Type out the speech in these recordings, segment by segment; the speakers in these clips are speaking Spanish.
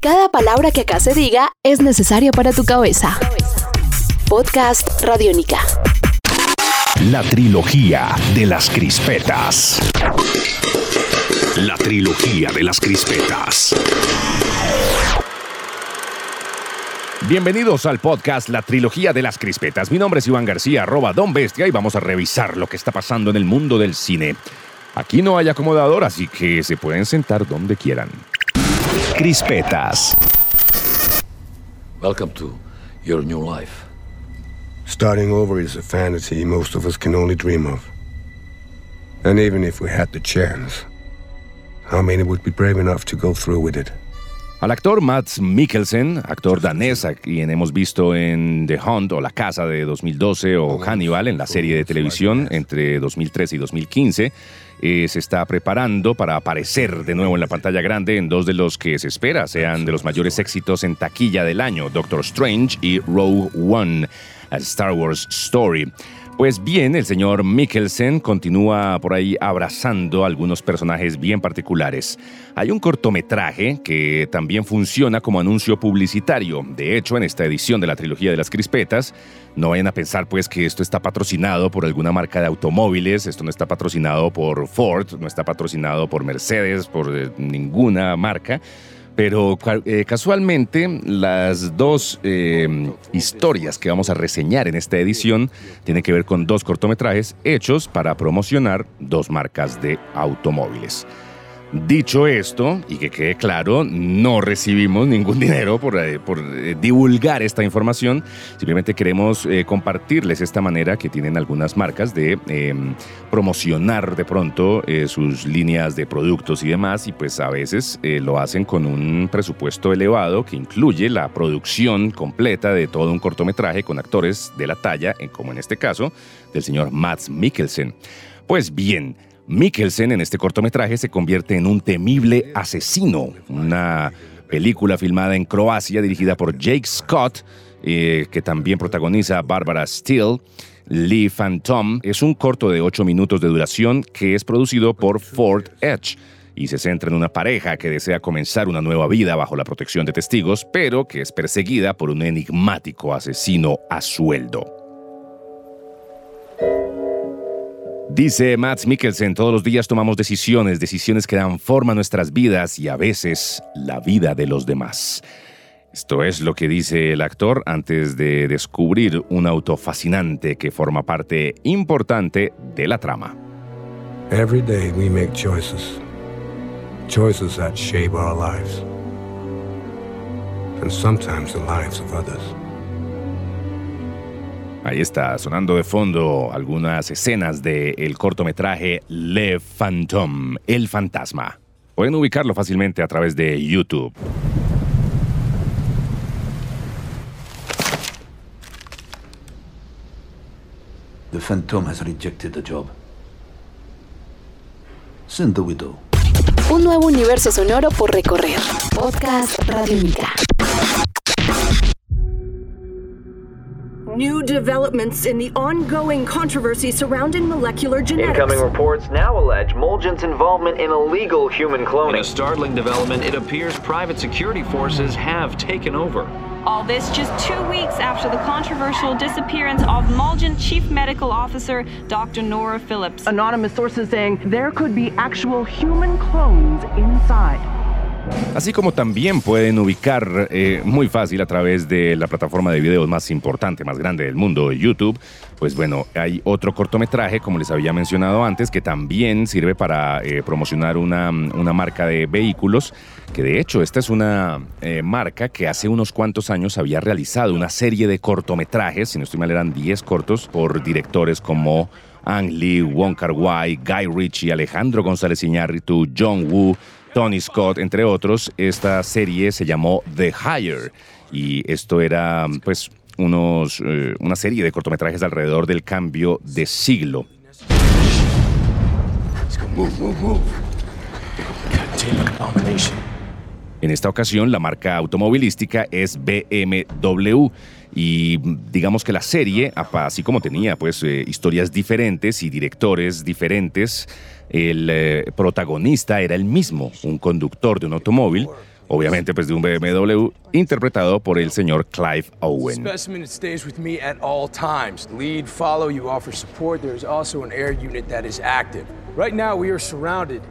Cada palabra que acá se diga es necesaria para tu cabeza. Podcast Radiónica. La trilogía de las crispetas. La trilogía de las crispetas. Bienvenidos al podcast La Trilogía de las Crispetas. Mi nombre es Iván García, arroba Don Bestia, y vamos a revisar lo que está pasando en el mundo del cine. Aquí no hay acomodador, así que se pueden sentar donde quieran. Crispetas. Welcome to your new life. Starting over is a fantasy most of us can only dream of. And even if we had the chance, how many would be brave enough to go through with it? Al actor Mads Mikkelsen, actor danés a quien hemos visto en The Hunt o La Casa de 2012 o Hannibal en la serie de televisión entre 2013 y 2015, eh, se está preparando para aparecer de nuevo en la pantalla grande en dos de los que se espera sean de los mayores éxitos en taquilla del año, Doctor Strange y Rogue One, a Star Wars Story. Pues bien, el señor Mikkelsen continúa por ahí abrazando algunos personajes bien particulares. Hay un cortometraje que también funciona como anuncio publicitario. De hecho, en esta edición de la trilogía de las crispetas, no vayan a pensar pues que esto está patrocinado por alguna marca de automóviles, esto no está patrocinado por Ford, no está patrocinado por Mercedes, por eh, ninguna marca pero eh, casualmente las dos eh, historias que vamos a reseñar en esta edición tienen que ver con dos cortometrajes hechos para promocionar dos marcas de automóviles. Dicho esto, y que quede claro, no recibimos ningún dinero por, eh, eh, divulgar esta información. Simplemente queremos eh, compartirles esta manera que tienen algunas marcas de em, promocionar de pronto sus líneas de productos y demás. Y pues a veces lo hacen con un presupuesto elevado que incluye la producción completa de todo un cortometraje con actores de la talla, como en este caso, del señor Mads Mikkelsen. Pues bien, Mikkelsen en este cortometraje se convierte en un temible asesino, una película filmada en Croacia dirigida por Jake Scott, eh, que también protagoniza Barbara Steele. Lee Phantom es un corto de 8 minutos de duración que es producido por Ford Edge y se centra en una pareja que desea comenzar una nueva vida bajo la protección de testigos, pero que es perseguida por un enigmático asesino a sueldo. Dice Matt Mikkelsen, todos los días tomamos decisiones, decisiones que dan forma a nuestras vidas y a veces la vida de los demás. Esto es lo que dice el actor antes de descubrir un auto fascinante que forma parte importante de la trama. Every day we make choices. Choices that shape our lives. And sometimes the lives of others. Ahí está, sonando de fondo algunas escenas del cortometraje Le Phantom, El Fantasma. Pueden ubicarlo fácilmente a través de YouTube. The Phantom has rejected the job. Send the widow. Un nuevo universo sonoro por recorrer. Podcast Radiónica. New developments in the ongoing controversy surrounding molecular genetics. Incoming reports now allege Molgen's involvement in illegal human cloning. In a startling development, it appears private security forces have taken over. All this just two weeks after the controversial disappearance of Mulgen Chief Medical Officer Dr. Nora Phillips. Anonymous sources saying there could be actual human clones inside. Así como también pueden ubicar eh, muy fácil a través de la plataforma de videos más importante, más grande del mundo, YouTube, pues bueno, hay otro cortometraje, como les había mencionado antes, que también sirve para eh, promocionar una, marca de vehículos, que de hecho esta es una eh, marca que hace unos cuantos años había realizado una serie de cortometrajes, si no estoy mal eran 10 cortos, por directores como Ang Lee, Wong Kar Wai, Guy Ritchie, Alejandro González Iñárritu, John Woo, Tony Scott, entre otros. Esta serie se llamó The Hire y esto era pues unos, eh, una serie de cortometrajes alrededor del cambio de siglo. En esta ocasión, la marca automovilística es BMW y digamos que la serie, así como tenía pues eh, historias diferentes y directores diferentes, el eh, protagonista era el mismo, un conductor de un automóvil obviamente pues de un BMW interpretado por el señor Clive Owen. Right now we are surrounded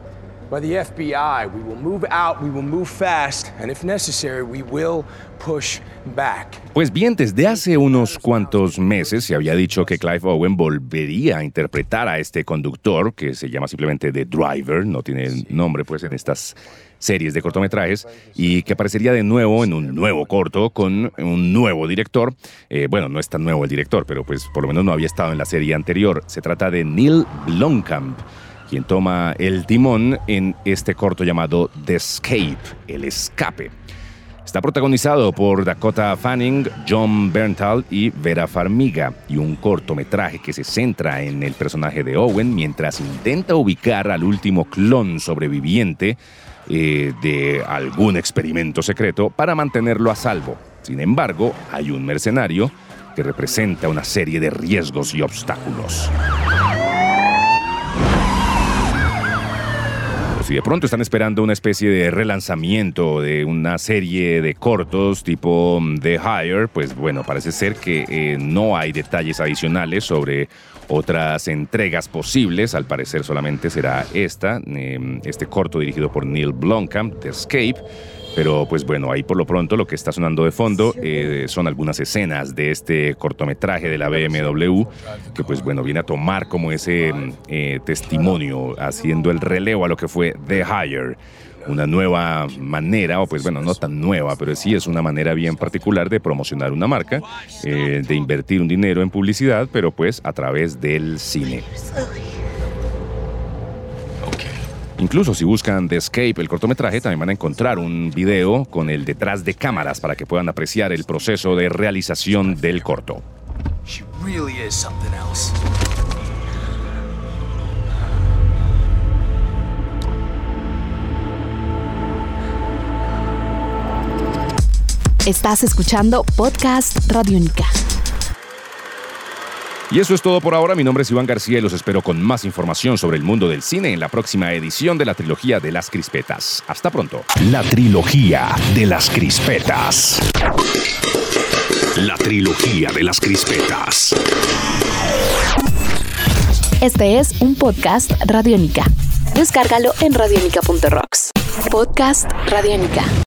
by the FBI. We will move out, we will move fast, and if necessary, we will push back. Pues bien, desde hace unos cuantos meses se había dicho que Clive Owen volvería a interpretar a este conductor, que se llama simplemente The Driver, no tiene nombre pues en estas series de cortometrajes, y que aparecería de nuevo en un nuevo corto con un nuevo director. Eh, bueno, no es tan nuevo el director, pero pues por lo menos no había estado en la serie anterior. Se trata de Neil Blomkamp quien toma el timón en este corto llamado The Escape, el escape. Está protagonizado por Dakota Fanning, John Berntal y Vera Farmiga, y un cortometraje que se centra en el personaje de Owen mientras intenta ubicar al último clon sobreviviente eh, de algún experimento secreto para mantenerlo a salvo. Sin embargo, hay un mercenario que representa una serie de riesgos y obstáculos. Si de pronto están esperando una especie de relanzamiento de una serie de cortos tipo mm, The Hire, pues bueno, parece ser que eh, no hay detalles adicionales sobre otras entregas posibles. Al parecer solamente será esta, em, este corto dirigido por Neil Blomkamp, The Escape pero pues bueno, ahí por lo pronto lo que está sonando de fondo eh, son algunas escenas de este cortometraje de la BMW, que pues bueno, viene a tomar como ese eh, testimonio, haciendo el relevo a lo que fue The Hire una nueva manera, o pues bueno, no tan nueva, pero sí es una manera bien particular de promocionar una marca, eh, de invertir un dinero en publicidad, pero pues a través del cine. Incluso si buscan The Escape, el cortometraje, también van a encontrar un video con el detrás de cámaras para que puedan apreciar el proceso de realización del corto. Estás escuchando Podcast Radiónica. Y eso es todo por ahora. Mi nombre es Iván García y los espero con más información sobre el mundo del cine en la próxima edición de la trilogía de las crispetas. Hasta pronto. La trilogía de las crispetas. La trilogía de las crispetas. Este es un podcast Radiónica. Descárgalo en radiónica.rocks. Podcast Radiónica.